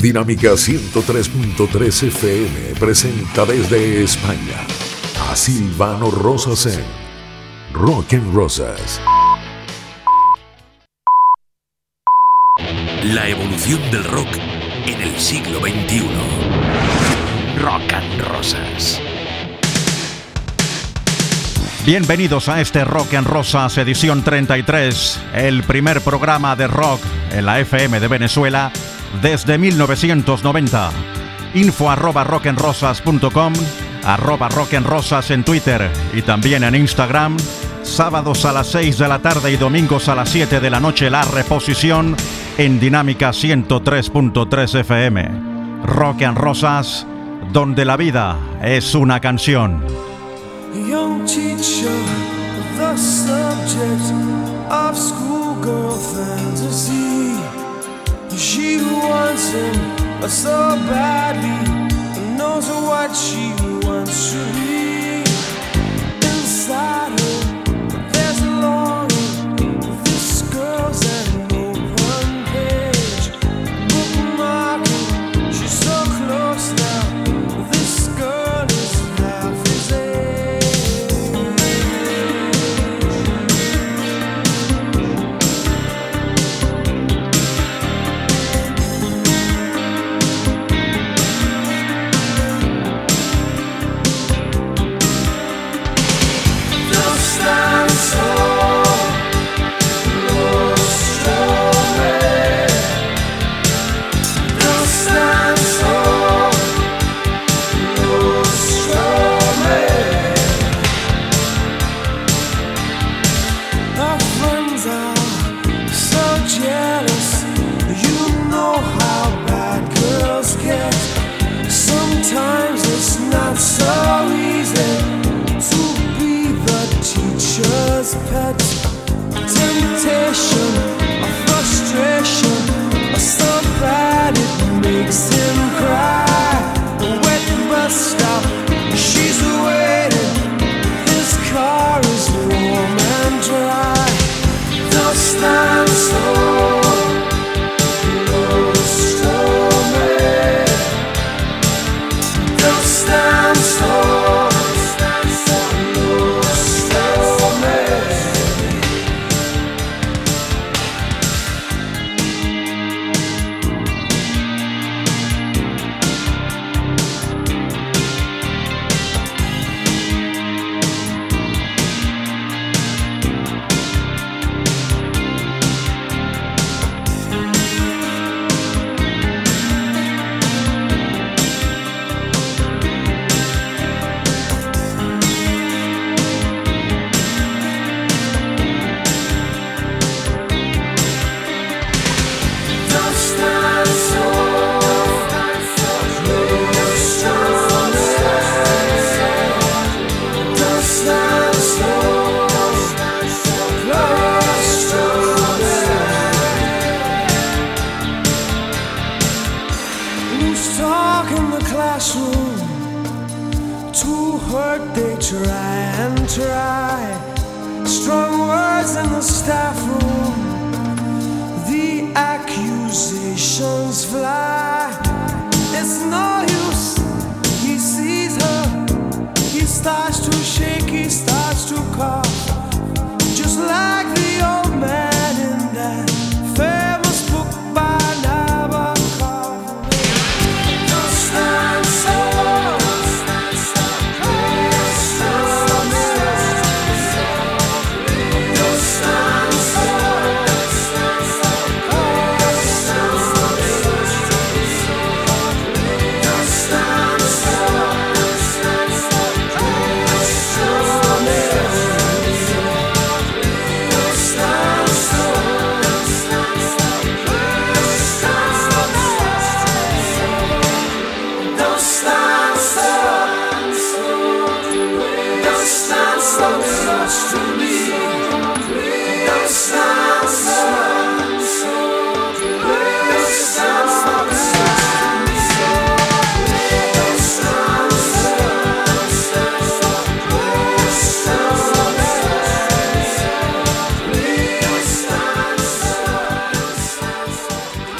Dinámica 103.3 FM presenta desde España a Silvano Rosas en Rock and Rosas. La evolución del rock en el siglo XXI. Rock and Rosas. Bienvenidos a este Rock en Rosas edición 33, el primer programa de rock en la FM de Venezuela desde 1990. Info arroba rockenrosas.com, arroba rockenrosas en Twitter y también en Instagram. Sábados a las 6 de la tarde y domingos a las 7 de la noche la reposición en Dinámica 103.3 FM. Rock and Rosas, donde la vida es una canción. She wants him so badly, knows what she wants to be. Inside her, pet. Temptation, a frustration,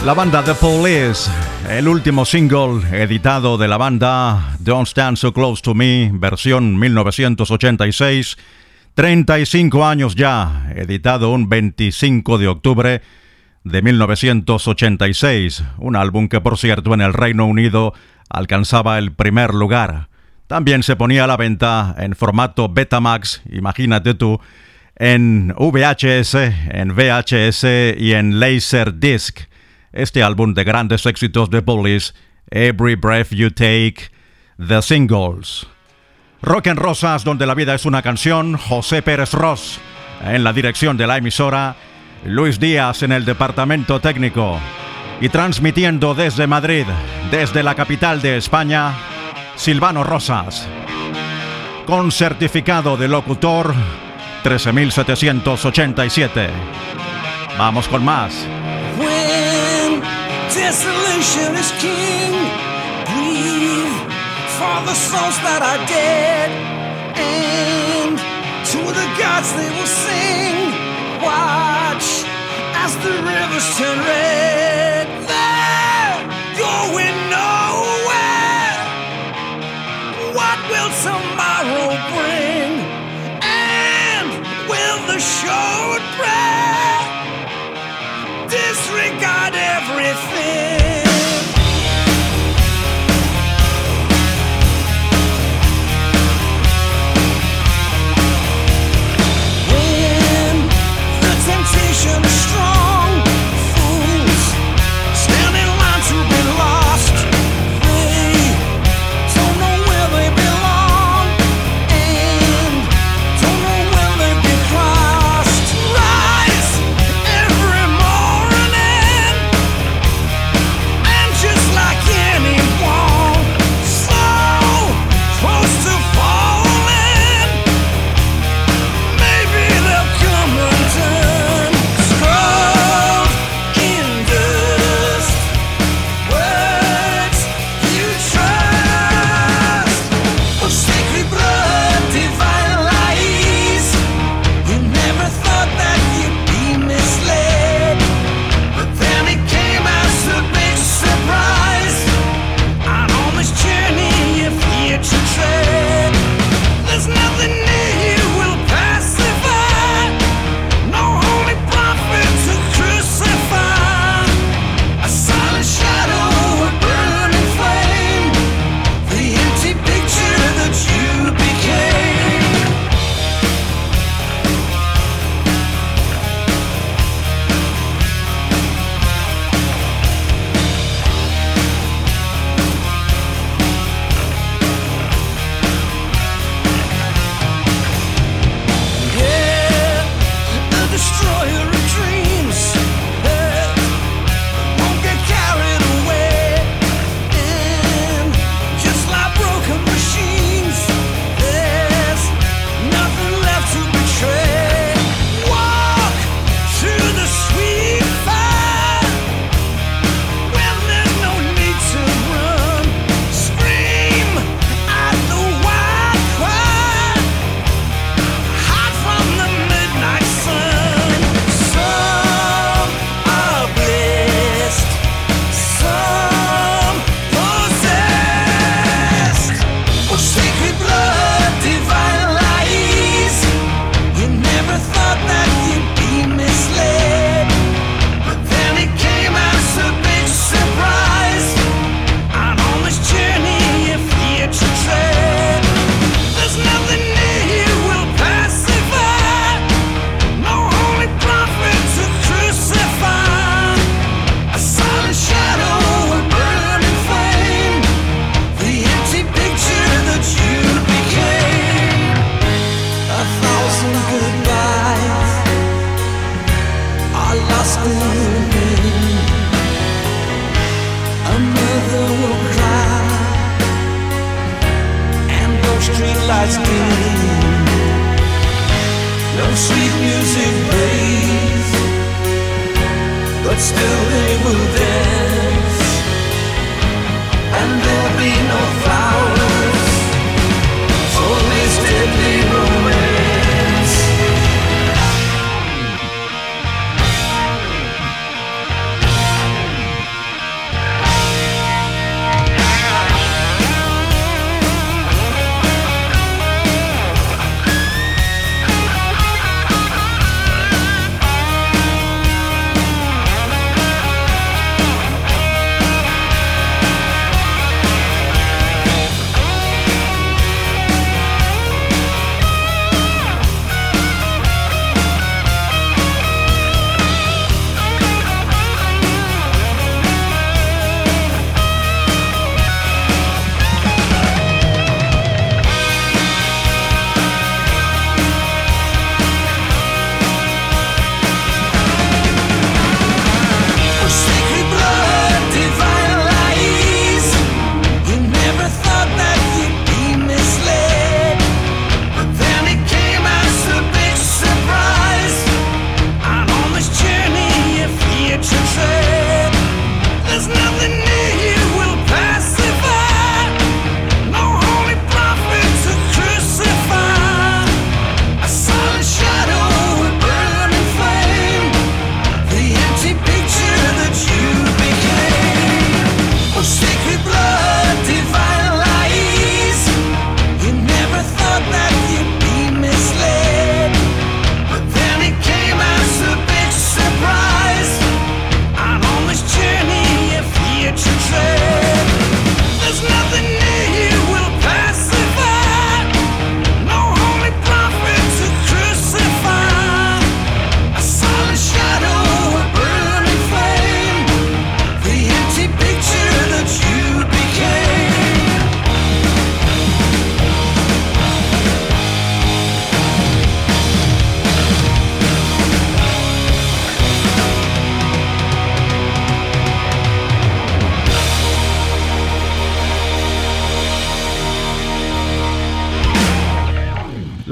La banda The Police el último single editado de la banda Don't Stand So Close to Me, versión 1986, 35 años ya, editado un 25 de octubre de 1986, un álbum que por cierto en el Reino Unido alcanzaba el primer lugar. También se ponía a la venta en formato Betamax, imagínate tú, en VHS, en VHS y en Laserdisc. Este álbum de grandes éxitos de Police, Every Breath You Take, The Singles. Rock en Rosas, donde la vida es una canción, José Pérez Ross en la dirección de la emisora, Luis Díaz en el departamento técnico y transmitiendo desde Madrid, desde la capital de España, Silvano Rosas. Con certificado de locutor 13787. Vamos con más. Desolation is king, breathe for the souls that are dead, and to the gods they will sing. Watch as the rivers turn red.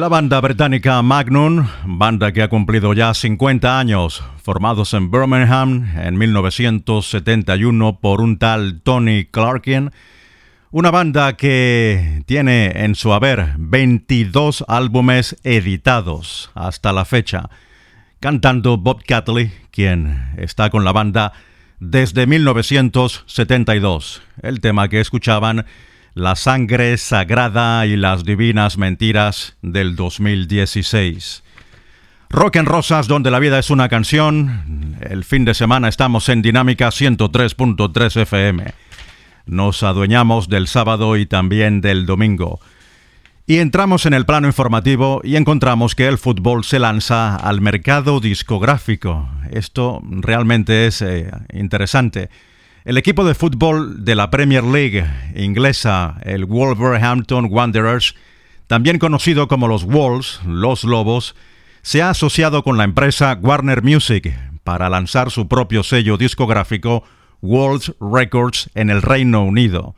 La banda británica Magnum, banda que ha cumplido ya 50 años, formados en Birmingham en 1971 por un tal Tony Clarkin, una banda que tiene en su haber 22 álbumes editados hasta la fecha, cantando Bob Catley, quien está con la banda desde 1972. El tema que escuchaban la sangre sagrada y las divinas mentiras del 2016. Rock en Rosas, donde la vida es una canción. El fin de semana estamos en Dinámica 103.3 FM. Nos adueñamos del sábado y también del domingo. Y entramos en el plano informativo y encontramos que el fútbol se lanza al mercado discográfico. Esto realmente es eh, interesante. El equipo de fútbol de la Premier League inglesa, el Wolverhampton Wanderers, también conocido como los Wolves, los Lobos, se ha asociado con la empresa Warner Music para lanzar su propio sello discográfico Wolves Records en el Reino Unido.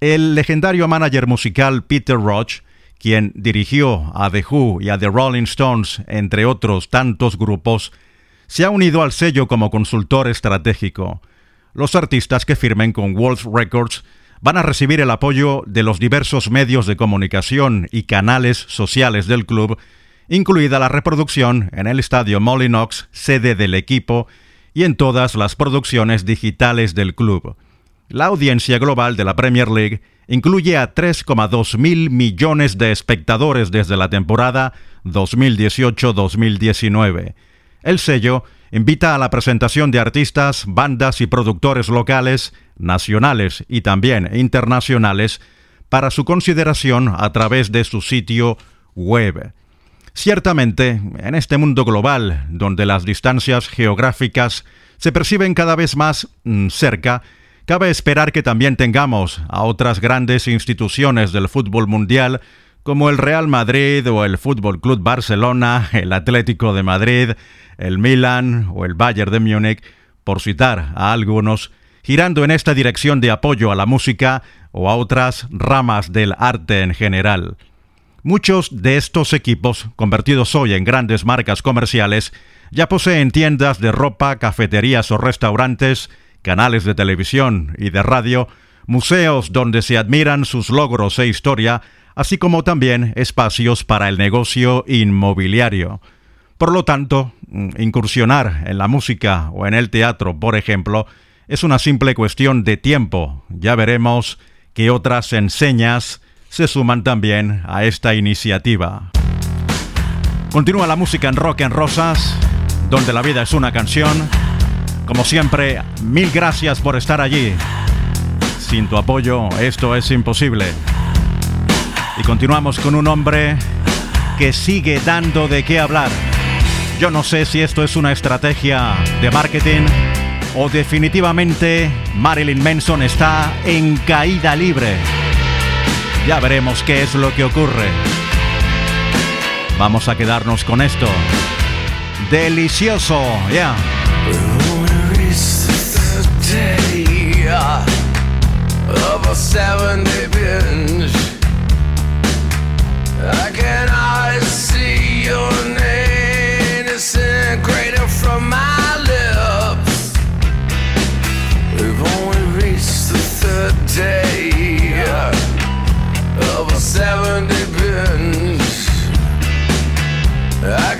El legendario manager musical Peter Roach, quien dirigió a The Who y a The Rolling Stones, entre otros tantos grupos, se ha unido al sello como consultor estratégico. Los artistas que firmen con Wolf Records van a recibir el apoyo de los diversos medios de comunicación y canales sociales del club, incluida la reproducción en el estadio Molinox, sede del equipo, y en todas las producciones digitales del club. La audiencia global de la Premier League incluye a 3,2 mil millones de espectadores desde la temporada 2018-2019. El sello invita a la presentación de artistas, bandas y productores locales, nacionales y también internacionales para su consideración a través de su sitio web. Ciertamente, en este mundo global, donde las distancias geográficas se perciben cada vez más mm, cerca, cabe esperar que también tengamos a otras grandes instituciones del fútbol mundial como el Real Madrid o el Fútbol Club Barcelona, el Atlético de Madrid, el Milan o el Bayern de Múnich, por citar a algunos, girando en esta dirección de apoyo a la música o a otras ramas del arte en general. Muchos de estos equipos, convertidos hoy en grandes marcas comerciales, ya poseen tiendas de ropa, cafeterías o restaurantes, canales de televisión y de radio, museos donde se admiran sus logros e historia, así como también espacios para el negocio inmobiliario. Por lo tanto, mm, incursionar en la música o en el teatro, por ejemplo, es una simple cuestión de tiempo. Ya veremos qué otras enseñas se suman también a esta iniciativa. Continúa la música en Rock en Rosas, donde la vida es una canción. Como siempre, mil gracias por estar allí. Sin tu apoyo, esto es imposible. Y continuamos con un hombre que sigue dando de qué hablar. Yo no sé si esto es una estrategia de marketing o definitivamente Marilyn Manson está en caída libre. Ya veremos qué es lo que ocurre. Vamos a quedarnos con esto. Delicioso, ya. Name disintegrating from my lips. We've only reached the third day of a 70 binge. I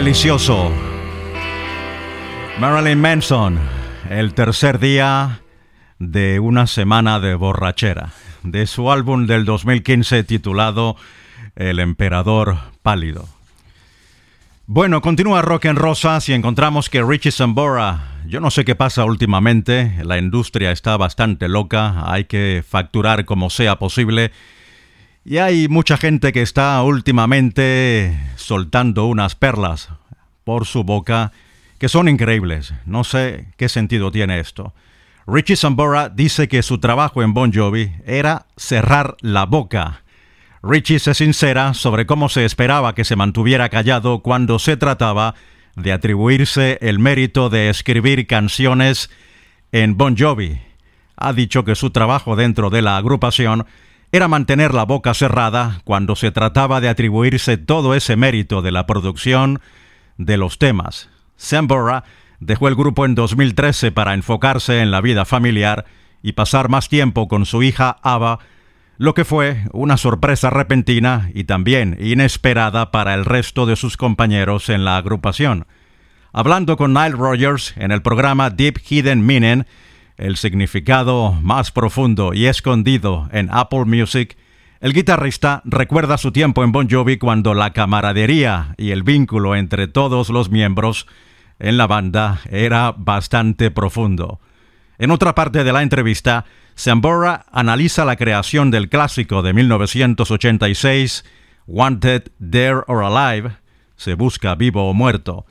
Delicioso. Marilyn Manson, el tercer día de una semana de borrachera, de su álbum del 2015 titulado El Emperador Pálido. Bueno, continúa Rock en Rosas y encontramos que Richie Sambora, yo no sé qué pasa últimamente, la industria está bastante loca, hay que facturar como sea posible y hay mucha gente que está últimamente soltando unas perlas por su boca que son increíbles. No sé qué sentido tiene esto. Richie Sambora dice que su trabajo en Bon Jovi era cerrar la boca Richie se sincera sobre cómo se esperaba que se mantuviera callado cuando se trataba de atribuirse el mérito de escribir canciones en Bon Jovi. Ha dicho que su trabajo dentro de la agrupación era mantener la boca cerrada cuando se trataba de atribuirse todo ese mérito de la producción de los temas. Sambora dejó el grupo en 2013 para enfocarse en la vida familiar y pasar más tiempo con su hija Ava, lo que fue una sorpresa repentina y también inesperada para el resto de sus compañeros en la agrupación. Hablando con Nile Rogers en el programa Deep Hidden Meaning, el significado más profundo y escondido en Apple Music, el guitarrista recuerda su tiempo en Bon Jovi cuando la camaradería y el vínculo entre todos los miembros en la banda era bastante profundo. En otra parte de la entrevista, Sambora analiza la creación del clásico de 1986, Wanted, Dead or Alive, se busca vivo o muerto.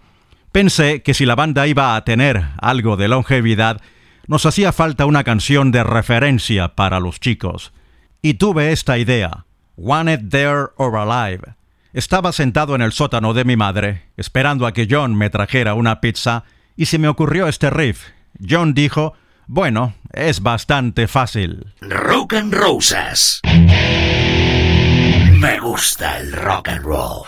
Pensé que si la banda iba a tener algo de longevidad, nos hacía falta una canción de referencia para los chicos. Y tuve esta idea, Wanted, Dead or Alive. Estaba sentado en el sótano de mi madre, esperando a que John me trajera una pizza, y se me ocurrió este riff. John dijo, bueno, es bastante fácil. Rock and Roses. Me gusta el rock and roll.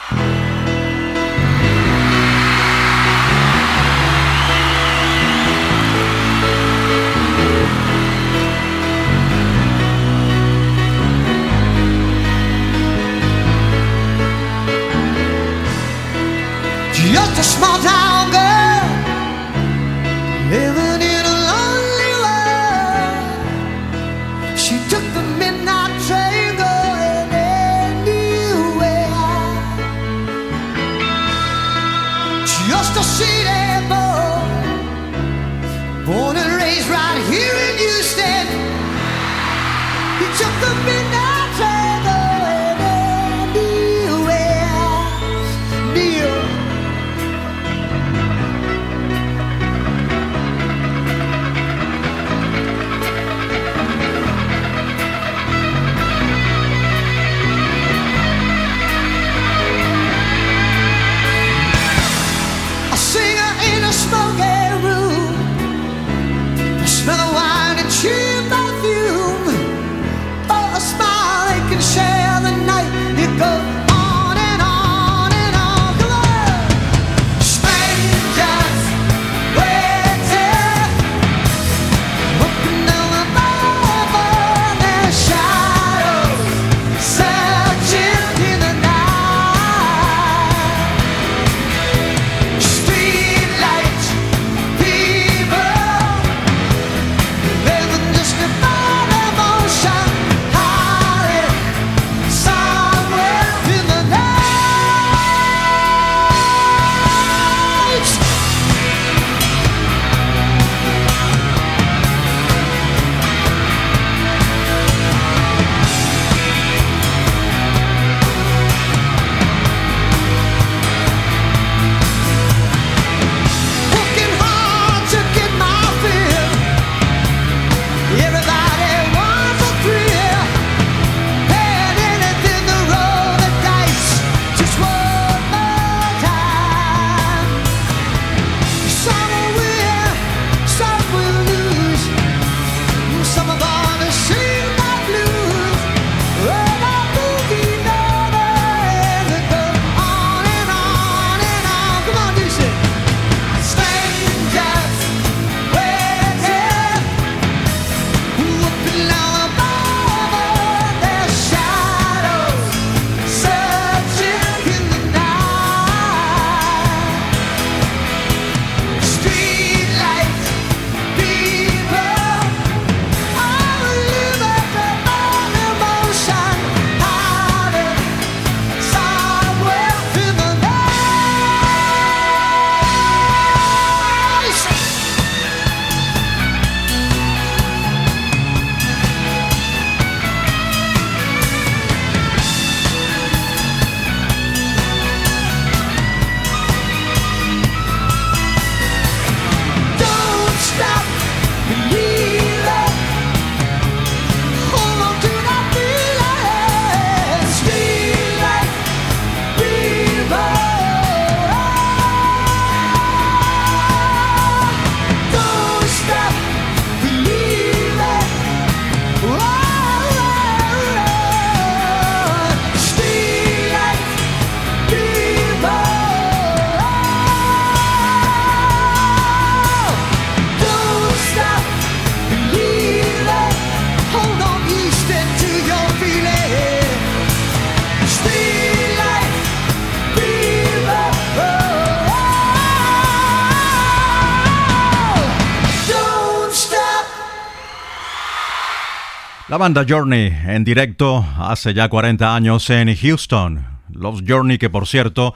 Banda Journey en directo hace ya 40 años en Houston. Los Journey que por cierto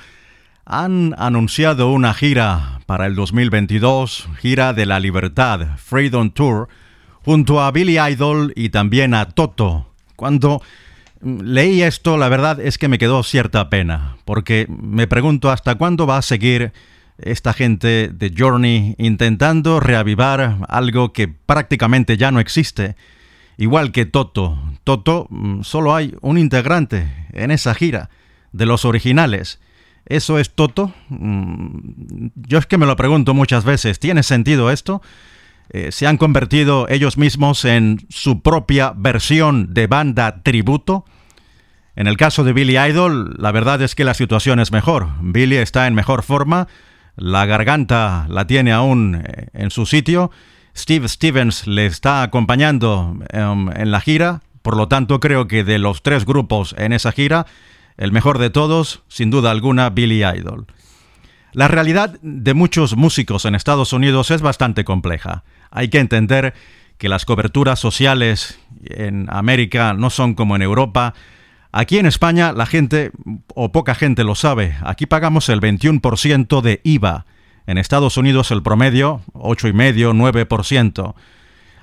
han anunciado una gira para el 2022, gira de la libertad, Freedom Tour, junto a Billy Idol y también a Toto. Cuando leí esto, la verdad es que me quedó cierta pena, porque me pregunto hasta cuándo va a seguir esta gente de Journey intentando reavivar algo que prácticamente ya no existe. Igual que Toto. Toto mm, solo hay un integrante en esa gira de los originales. ¿Eso es Toto? Mm, yo es que me lo pregunto muchas veces. ¿Tiene sentido esto? Eh, ¿Se han convertido ellos mismos en su propia versión de banda tributo? En el caso de Billy Idol, la verdad es que la situación es mejor. Billy está en mejor forma, la garganta la tiene aún eh, en su sitio. Steve Stevens le está acompañando em, en la gira, por lo tanto creo que de los tres grupos en esa gira, el mejor de todos, sin duda alguna, Billy Idol. La realidad de muchos músicos en Estados Unidos es bastante compleja. Hay que entender que las coberturas sociales en América no son como en Europa, Aquí en España la gente, o poca gente lo sabe, aquí pagamos el 21% de IVA. En Estados Unidos el promedio, 8,5, 9%.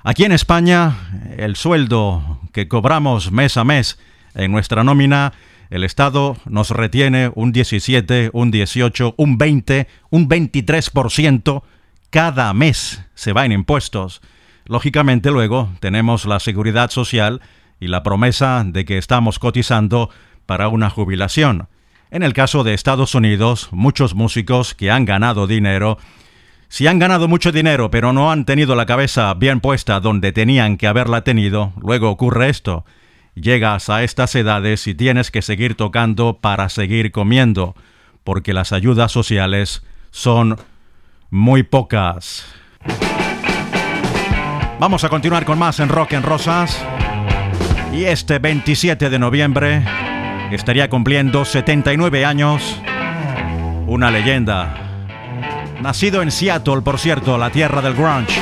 Aquí en España, el sueldo que cobramos mes a mes en nuestra nómina, el Estado nos retiene un 17, un 18, un 20, un 23% cada mes se va en impuestos. Lógicamente luego tenemos la seguridad social y la promesa de que estamos cotizando para una jubilación. En el caso de Estados Unidos, muchos músicos que han ganado dinero, si han ganado mucho dinero pero no han tenido la cabeza bien puesta donde tenían que haberla tenido, luego ocurre esto. Llegas a estas edades y tienes que seguir tocando para seguir comiendo, porque las ayudas sociales son muy pocas. Vamos a continuar con más en Rock en Rosas. Y este 27 de noviembre estaría cumpliendo 79 años una leyenda. Nacido en Seattle, por cierto, la tierra del grunge.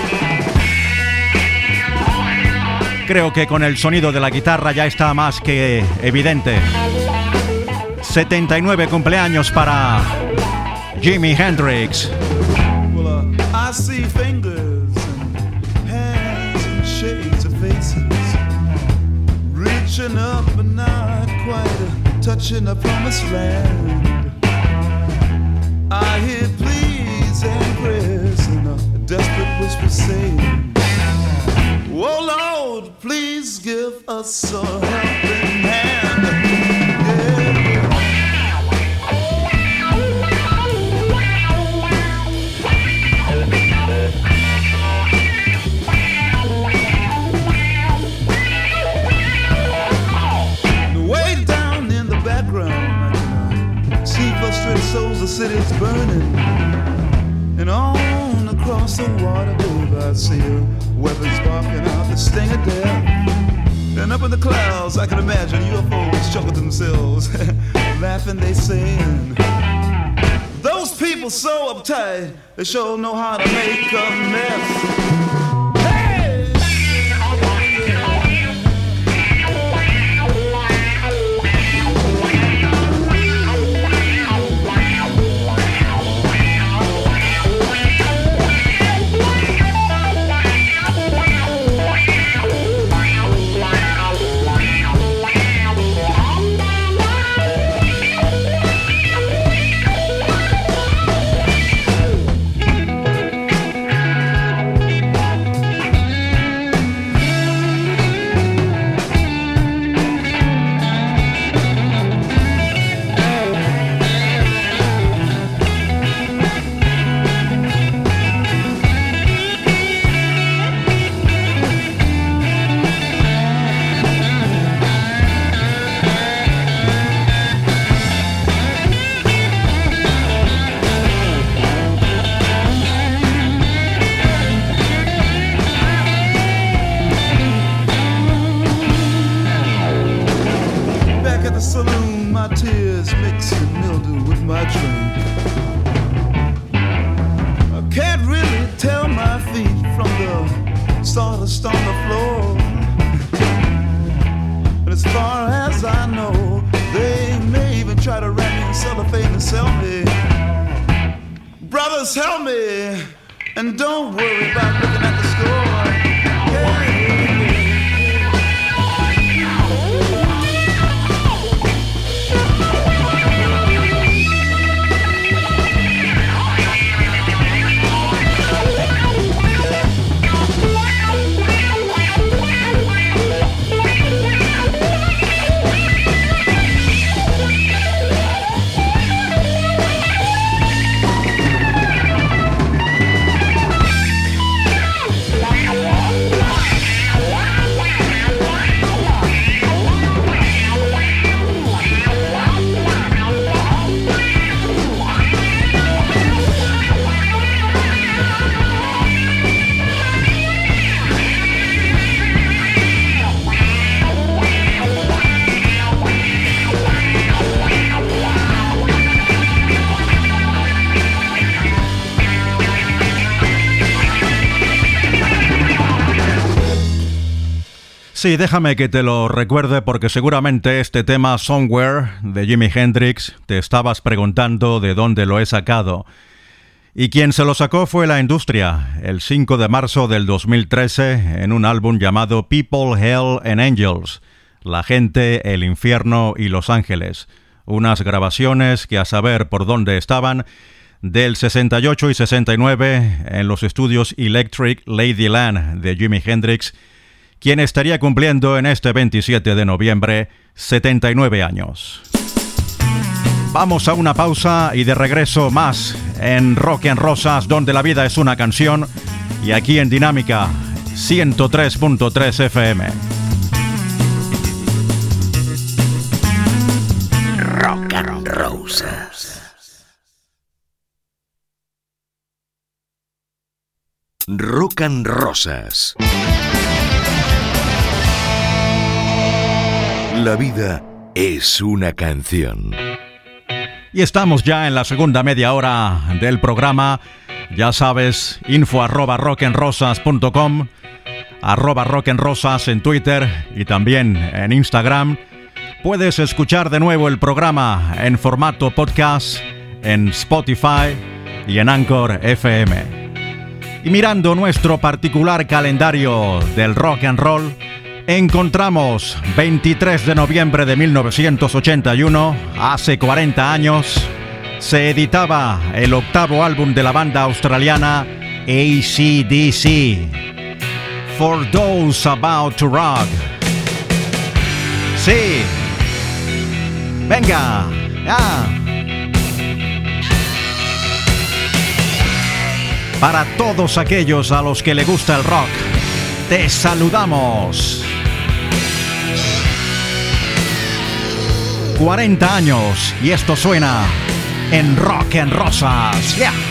Creo que con el sonido de la guitarra ya está más que evidente. 79 cumpleaños para Jimi Hendrix. reaching up but not quite touching the promised land. I hear pleas and prayers and a desperate whisper saying, Oh Lord, please give us a helping the city's burning. And on across the water, babe, I see a weapons barking out the sting of death. And up in the clouds, I can imagine UFOs chuckle to themselves, laughing, they saying, Those people so uptight, they sure know how to make a mess. saloon, my tears mixing mildew with my drink. I can't really tell my feet from the sawdust on the floor. And as far as I know, they may even try to wrap me in cellophane and sell me. Brothers, help me! And don't worry about looking at the score. Sí, déjame que te lo recuerde porque seguramente este tema Somewhere de Jimi Hendrix te estabas preguntando de dónde lo he sacado. Y quien se lo sacó fue la industria, el 5 de marzo del 2013, en un álbum llamado People, Hell and Angels, La gente, el infierno y los ángeles. Unas grabaciones que a saber por dónde estaban, del 68 y 69 en los estudios Electric Ladyland de Jimi Hendrix, quien estaría cumpliendo en este 27 de noviembre 79 años. Vamos a una pausa y de regreso más en Rock en Rosas, donde la vida es una canción, y aquí en Dinámica 103.3 FM. Rock and. Rock and Rosas. La vida es una canción. Y estamos ya en la segunda media hora del programa. Ya sabes, info arroba rockenrosas.com, arroba rockenrosas en Twitter y también en Instagram. Puedes escuchar de nuevo el programa en formato podcast en Spotify y en Anchor FM. Y mirando nuestro particular calendario del rock and roll, encontramos 23 de noviembre de 1981, hace 40 años, se editaba el octavo álbum de la banda australiana ACDC, For Those About to Rock. Sí. Venga. Ya. Para todos aquellos a los que le gusta el rock, te saludamos. 40 años y esto suena en Rock en Rosas. Yeah.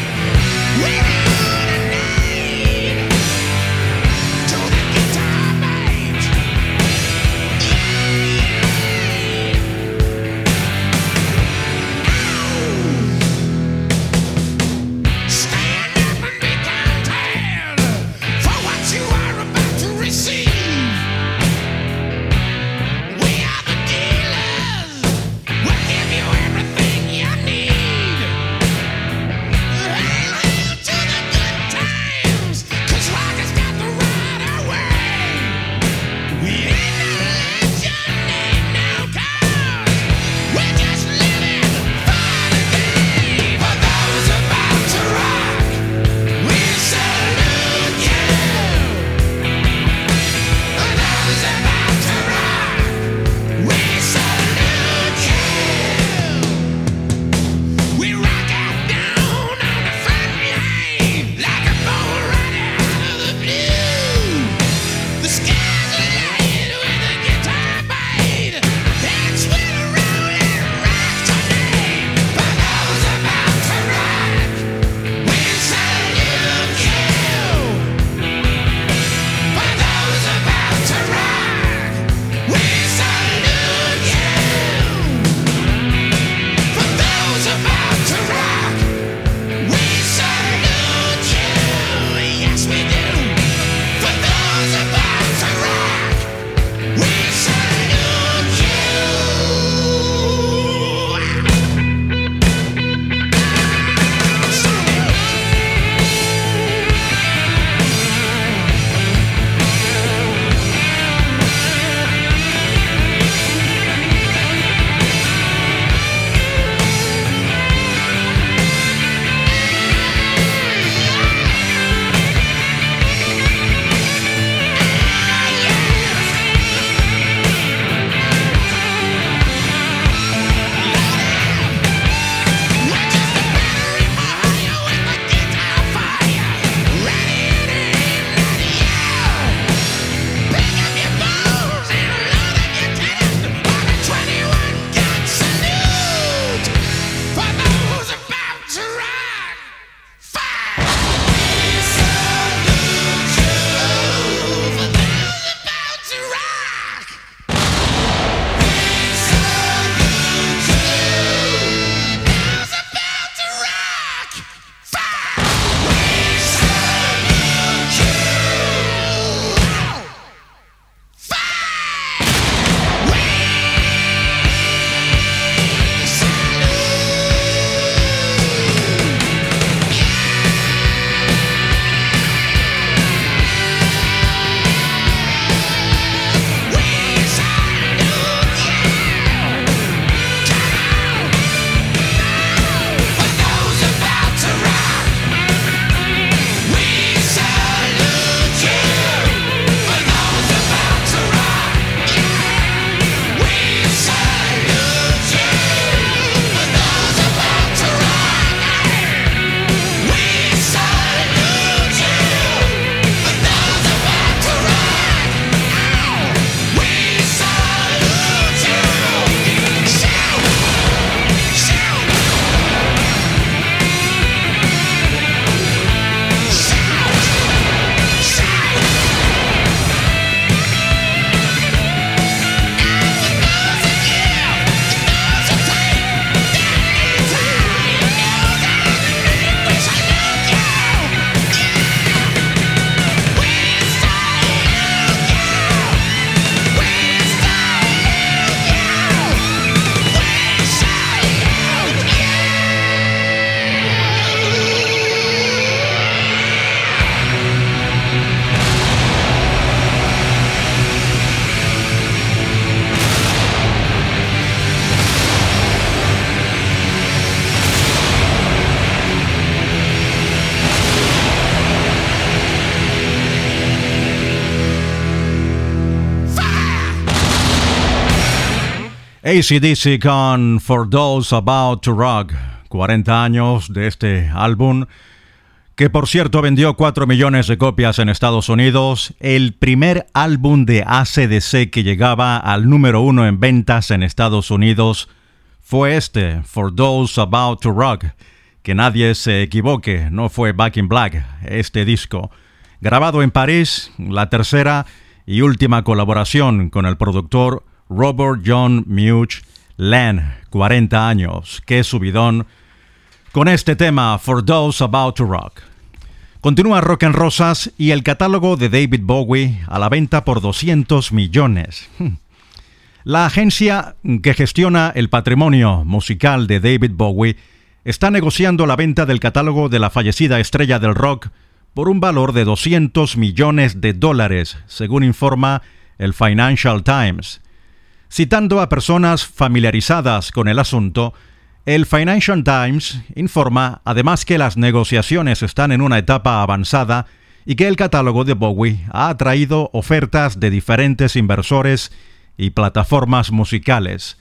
ACDC con For Those About to Rock, 40 años de este álbum, que por cierto vendió 4 millones de copias en Estados Unidos, el primer álbum de ACDC que llegaba al número uno en ventas en Estados Unidos fue este, For Those About to Rock. Que nadie se equivoque, no fue Back in Black, este disco. Grabado en París, la tercera y última colaboración con el productor Robert John Much Len, 40 años. Qué subidón. Con este tema, For Those About to Rock. Continúa Rock en Rosas y el catálogo de David Bowie a la venta por 200 millones. La agencia que gestiona el patrimonio musical de David Bowie está negociando la venta del catálogo de la fallecida estrella del rock por un valor de 200 millones de dólares, según informa el Financial Times. Citando a personas familiarizadas con el asunto, el Financial Times informa además que las negociaciones están en una etapa avanzada y que el catálogo de Bowie ha atraído ofertas de diferentes inversores y plataformas musicales.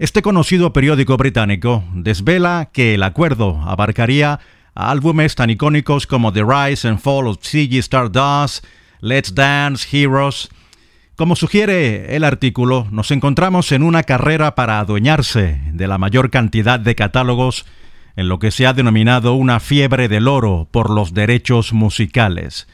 Este conocido periódico británico desvela que el acuerdo abarcaría álbumes tan icónicos como The Rise and Fall of Ziggy Stardust, Let's Dance, Heroes, como sugiere el artículo, nos encontramos en una carrera para adueñarse de la mayor cantidad de catálogos en lo que se ha denominado una fiebre del oro por los derechos musicales.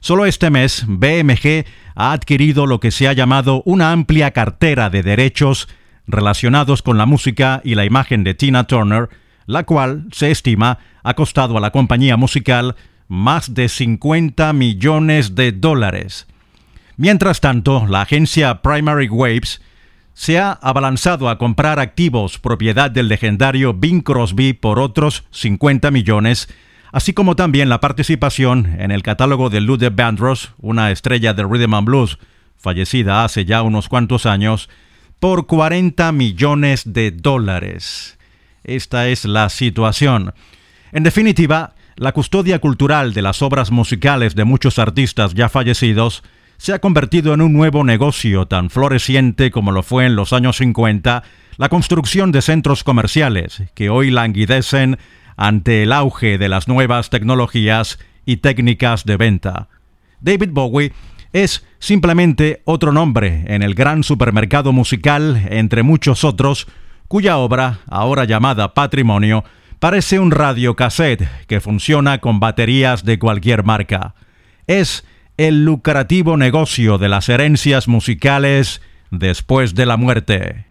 Solo este mes, BMG ha adquirido lo que se ha llamado una amplia cartera de derechos relacionados con la música y la imagen de Tina Turner, la cual, se estima, ha costado a la compañía musical más de 50 millones de dólares. Mientras tanto, la agencia Primary Waves se ha abalanzado a comprar activos propiedad del legendario Bing Crosby por otros 50 millones, así como también la participación en el catálogo de Luther Vandross, una estrella de rhythm and blues fallecida hace ya unos cuantos años, por 40 millones de dólares. Esta es la situación. En definitiva, la custodia cultural de las obras musicales de muchos artistas ya fallecidos se ha convertido en un nuevo negocio tan floreciente como lo fue en los años 50 la construcción de centros comerciales, que hoy languidecen ante el auge de las nuevas tecnologías y técnicas de venta. David Bowie es simplemente otro nombre en el gran supermercado musical, entre muchos otros, cuya obra, ahora llamada Patrimonio, parece un radiocassette que funciona con baterías de cualquier marca. Es el lucrativo negocio de las herencias musicales después de la muerte.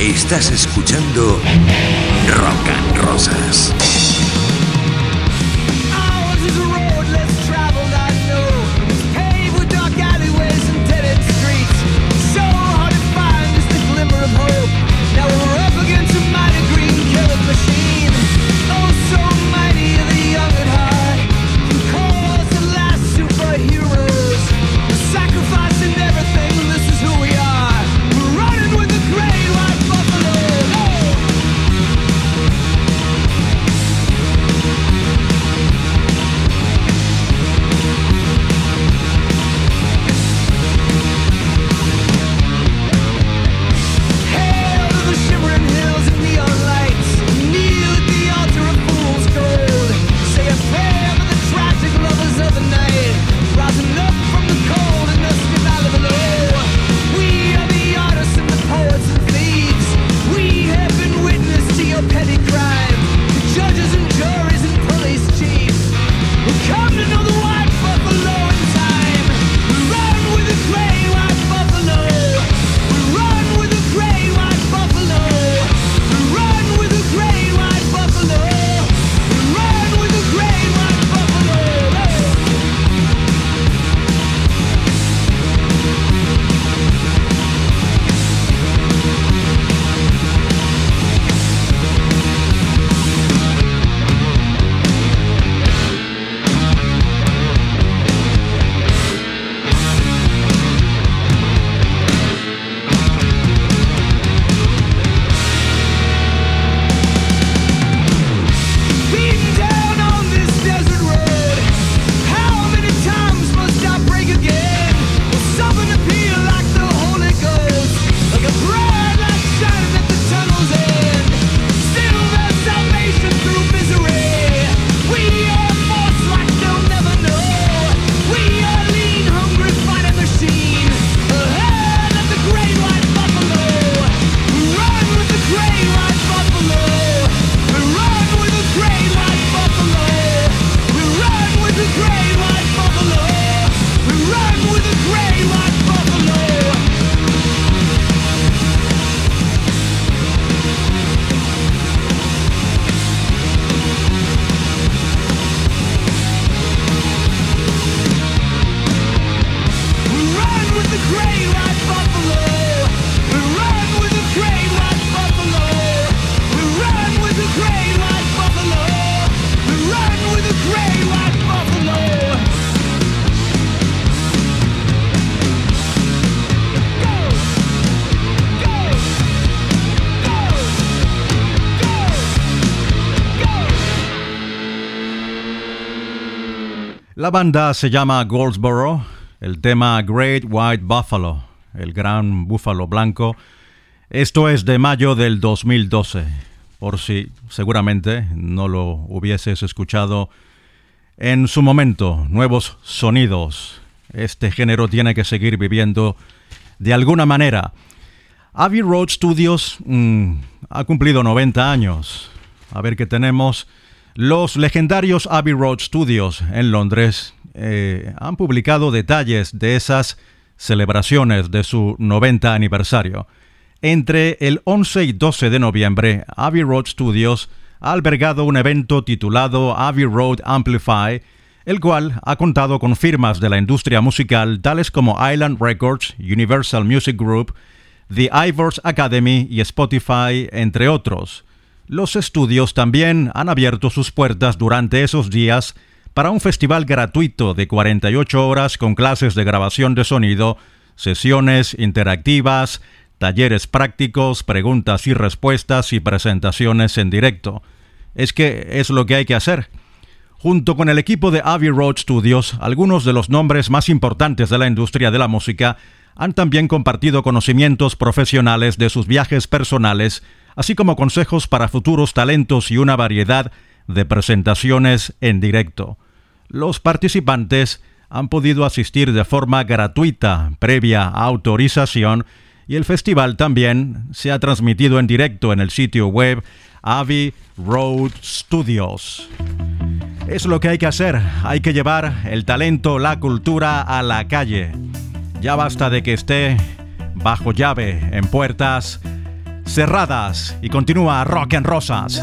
Estás escuchando Rock and Rosas. La banda se llama Goldsboro, el tema Great White Buffalo, el gran búfalo blanco. Esto es de mayo del 2012, por si seguramente no lo hubieses escuchado en su momento. Nuevos sonidos. Este género tiene que seguir viviendo de alguna manera. Abbey Road Studios mm, ha cumplido 90 años. A ver qué tenemos. Los legendarios Abbey Road Studios en Londres eh, han publicado detalles de esas celebraciones de su 90 aniversario. Entre el 11 y 12 de noviembre, Abbey Road Studios ha albergado un evento titulado Abbey Road Amplify, el cual ha contado con firmas de la industria musical tales como Island Records, Universal Music Group, The Ivors Academy y Spotify, entre otros. Los estudios también han abierto sus puertas durante esos días para un festival gratuito de 48 horas con clases de grabación de sonido, sesiones interactivas, talleres prácticos, preguntas y respuestas y presentaciones en directo. Es que es lo que hay que hacer. Junto con el equipo de Abbey Road Studios, algunos de los nombres más importantes de la industria de la música han también compartido conocimientos profesionales de sus viajes personales así como consejos para futuros talentos y una variedad de presentaciones en directo. Los participantes han podido asistir de forma gratuita previa autorización y el festival también se ha transmitido en directo en el sitio web Abbey Road Studios. Es lo que hay que hacer, hay que llevar el talento, la cultura a la calle. Ya basta de que esté bajo llave en puertas cerradas y continúa Rock en Rosas.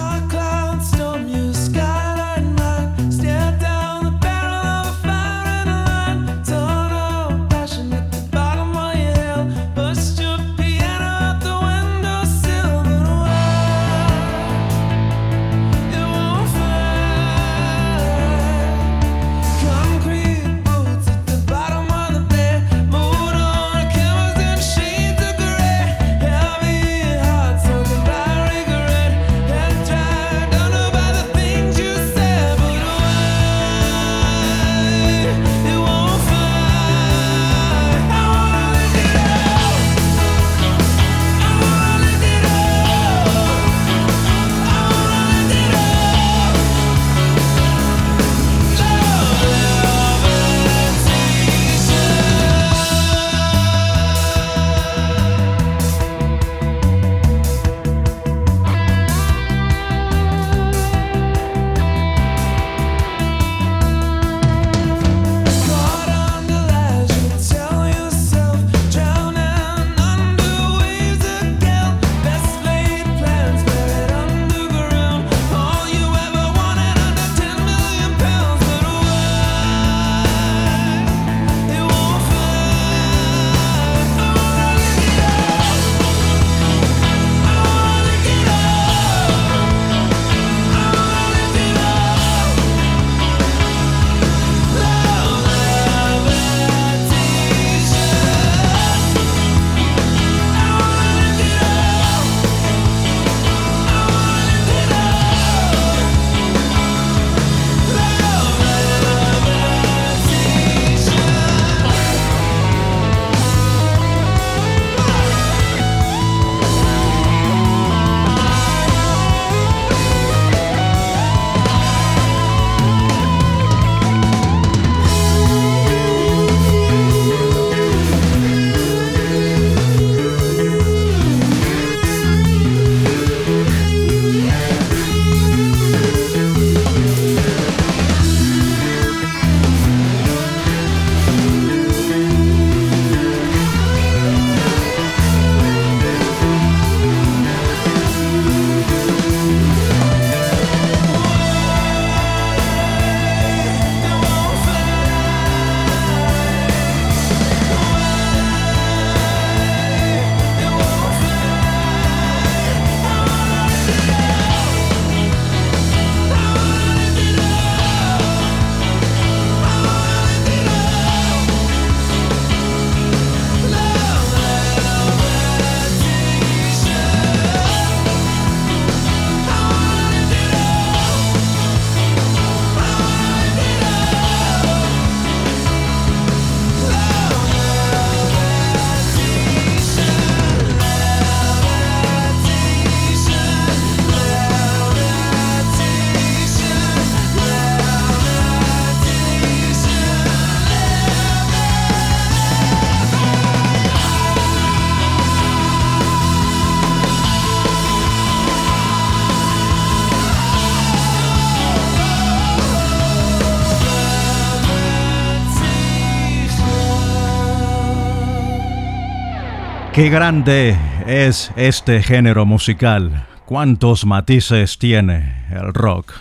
Qué grande es este género musical. Cuántos matices tiene el rock.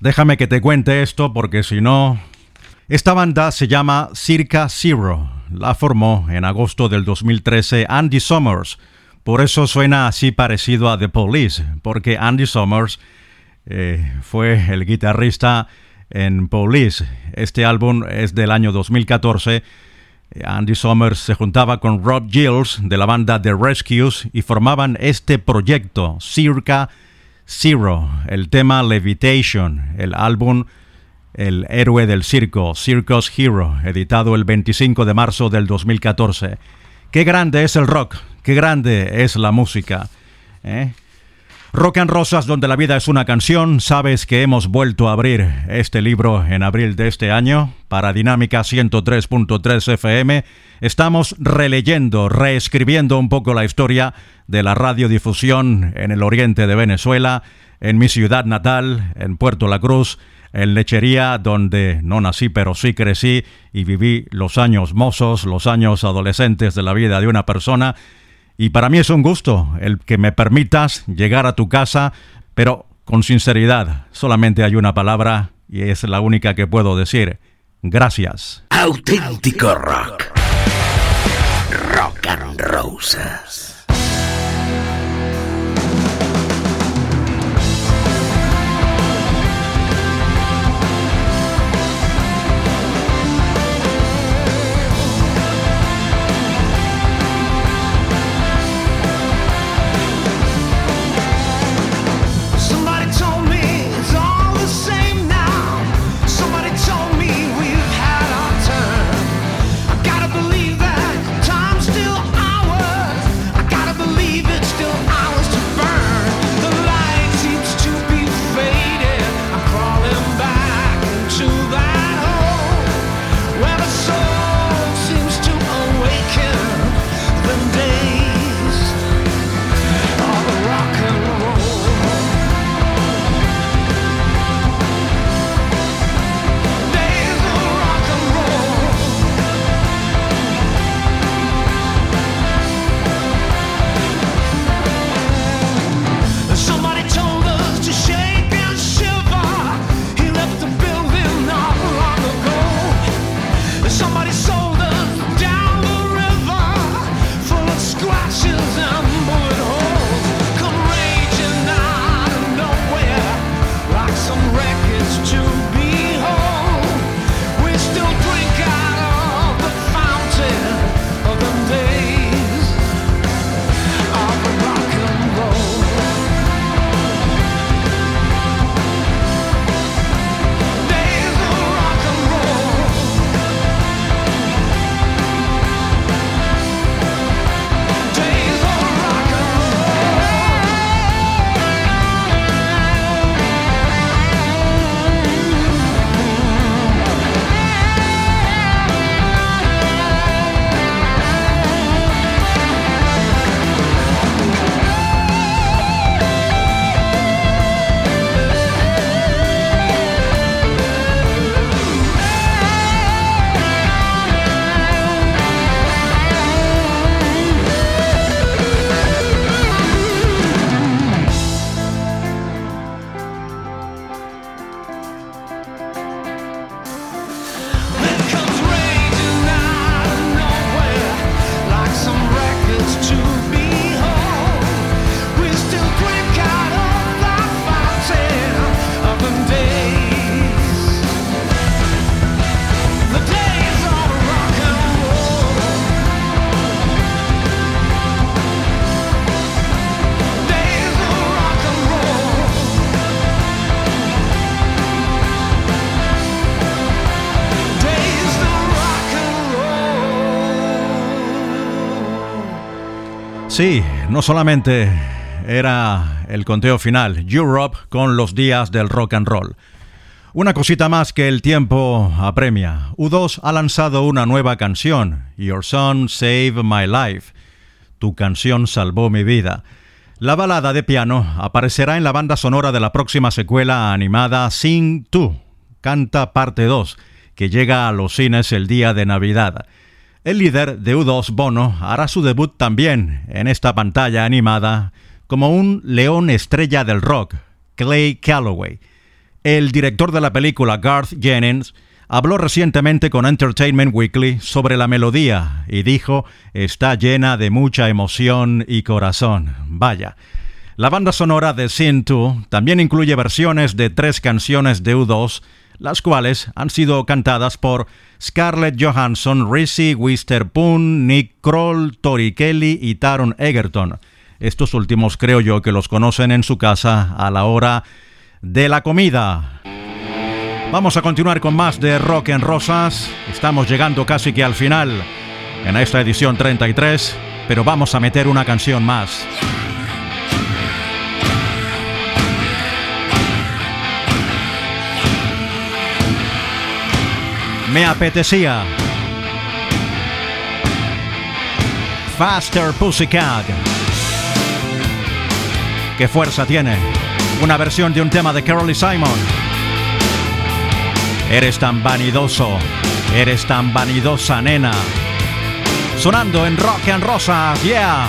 Déjame que te cuente esto porque si no... Esta banda se llama Circa Zero. La formó en agosto del 2013 Andy Summers. Por eso suena así parecido a The Police, porque Andy Summers eh, fue el guitarrista en Police. Este álbum es del año 2014 Andy Summers se juntaba con Rob Gilles de la banda The Rescues y formaban este proyecto, Circa Zero, el tema Levitation, el álbum El héroe del circo, Circus Hero, editado el 25 de marzo del 2014. Qué grande es el rock, qué grande es la música. ¿eh? Rock and Rosas, donde la vida es una canción, sabes que hemos vuelto a abrir este libro en abril de este año para Dinámica 103.3 FM. Estamos releyendo, reescribiendo un poco la historia de la radiodifusión en el oriente de Venezuela, en mi ciudad natal, en Puerto La Cruz, en Lechería, donde no nací pero sí crecí y viví los años mozos, los años adolescentes de la vida de una persona y para mí es un gusto el que me permitas llegar a tu casa, pero con sinceridad, solamente hay una palabra y es la única que puedo decir. Gracias. Auténtico rock. Rock and Roses. Sí, no solamente era el conteo final, Europe con los días del rock and roll. Una cosita más que el tiempo apremia. U2 ha lanzado una nueva canción, Your Song Saved My Life. Tu canción salvó mi vida. La balada de piano aparecerá en la banda sonora de la próxima secuela animada Sing 2, Canta parte 2, que llega a los cines el día de Navidad. El líder de U2, Bono, hará su debut también en esta pantalla animada como un león estrella del rock, Clay Calloway. El director de la película, Garth Jennings, habló recientemente con Entertainment Weekly sobre la melodía y dijo está llena de mucha emoción y corazón. Vaya. La banda sonora de Sin 2 también incluye versiones de tres canciones de U2, las cuales han sido cantadas por Scarlett Johansson, Reese Witherspoon, Nick Kroll, Tori Kelly y Taron Egerton. Estos últimos creo yo que los conocen en su casa a la hora de la comida. Vamos a continuar con más de Rock en Rosas. Estamos llegando casi que al final en esta edición 33, pero vamos a meter una canción más. Me apetecía. Faster Pussycat. ¿Qué fuerza tiene? Una versión de un tema de Carly Simon. Eres tan vanidoso, eres tan vanidosa, nena. Sonando en Rock and Rosas, yeah.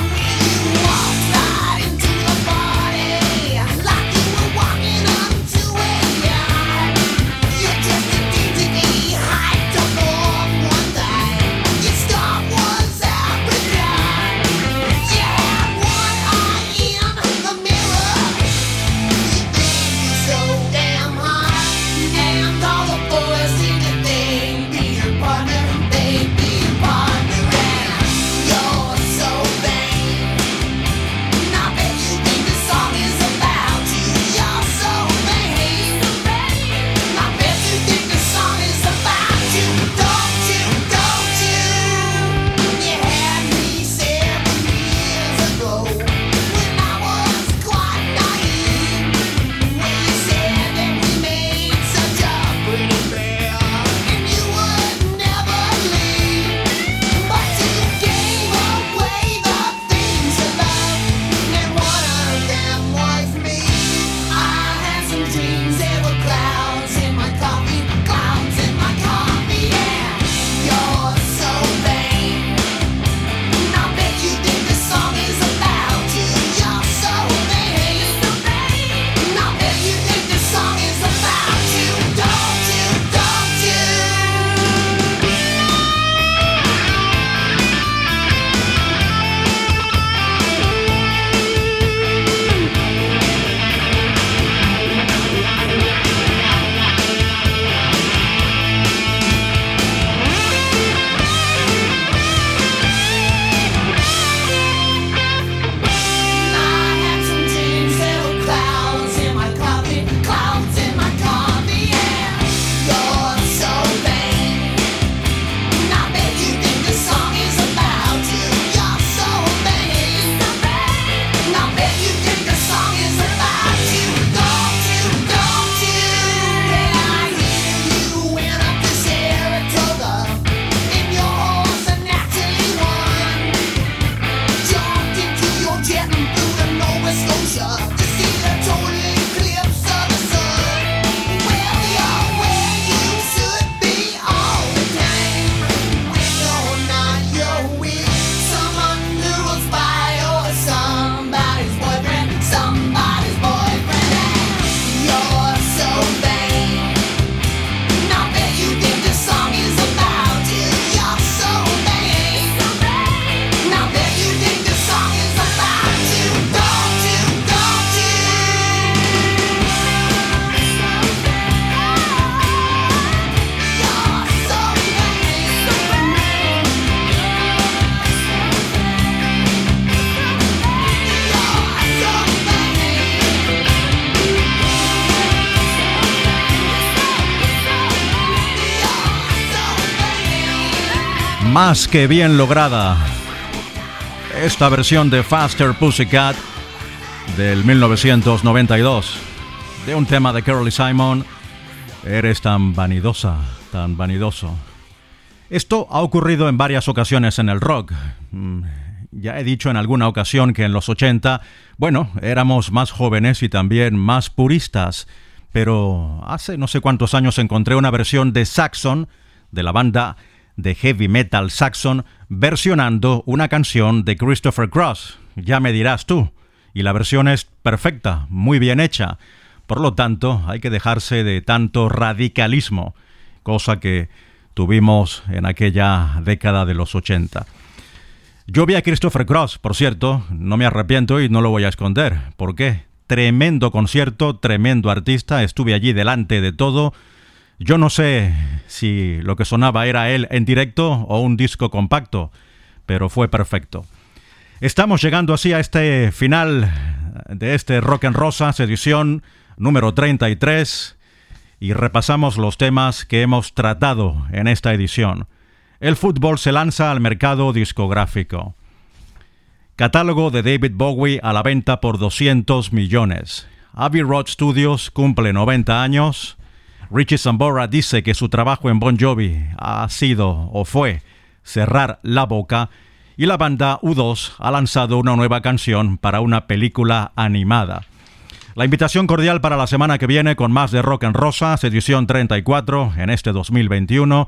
Que bien lograda. Esta versión de Faster Pussycat del 1992, de un tema de Carly Simon, Eres tan vanidosa, tan vanidoso. Esto ha ocurrido en varias ocasiones en el rock. Mm, ya he dicho en alguna ocasión que en los 80, bueno, éramos más jóvenes y también más puristas, pero hace no sé cuántos años encontré una versión de Saxon de la banda de heavy metal saxon versionando una canción de Christopher Cross. Ya me dirás tú. Y la versión es perfecta, muy bien hecha. Por lo tanto, hay que dejarse de tanto radicalismo, cosa que tuvimos en aquella década de los 80. Yo vi a Christopher Cross, por cierto, no me arrepiento y no lo voy a esconder. ¿Por qué? Tremendo concierto, tremendo artista, estuve allí delante de todo. Yo no sé si lo que sonaba era él en directo o un disco compacto, pero fue perfecto. Estamos llegando así a este final de este Rock en Rosas, edición número 33, y repasamos los temas que hemos tratado en esta edición el fútbol se lanza al mercado discográfico. Catálogo de David Bowie a la venta por 200 millones. Abbey Road Studios cumple 90 años. Richie Sambora dice que su trabajo en Bon Jovi ha sido o fue cerrar la boca y la banda U2 ha lanzado una nueva canción para una película animada. La invitación cordial para la semana que viene con más de Rock en Rosas, edición 34 en este 2021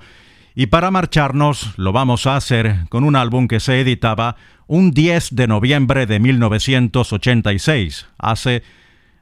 y para marcharnos lo vamos a hacer con un álbum que se editaba un 10 de noviembre de 1986, hace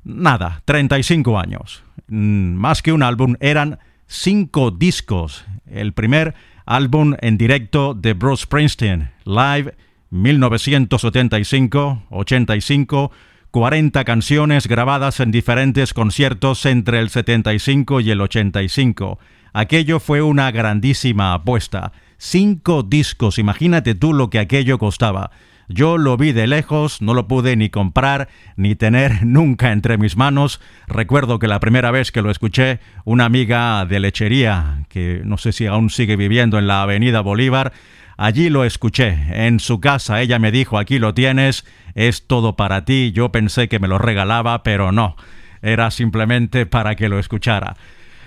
nada, 35 años. Mm, más que un álbum, eran cinco discos. El primer álbum en directo de Bruce Springsteen, Live 1975-85, 40 canciones grabadas en diferentes conciertos entre el 75 y el 85. Aquello fue una grandísima apuesta. Cinco discos, imagínate tú lo que aquello costaba. Yo lo vi de lejos, no lo pude ni comprar ni tener nunca entre mis manos. Recuerdo que la primera vez que lo escuché, una amiga de lechería, que no sé si aún sigue viviendo en la Avenida Bolívar, allí lo escuché. En su casa ella me dijo, aquí lo tienes, es todo para ti. Yo pensé que me lo regalaba, pero no. Era simplemente para que lo escuchara.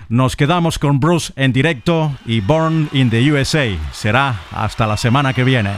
Nos quedamos con Bruce en directo y Born in the USA. Será hasta la semana que viene.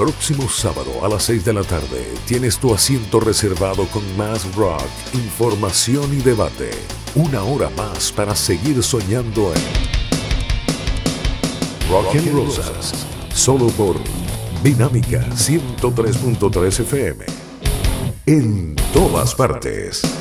Próximo sábado a las 6 de la tarde tienes tu asiento reservado con más rock, información y debate. Una hora más para seguir soñando en Rock and Rosas, solo por Dinámica 103.3 FM. En todas partes.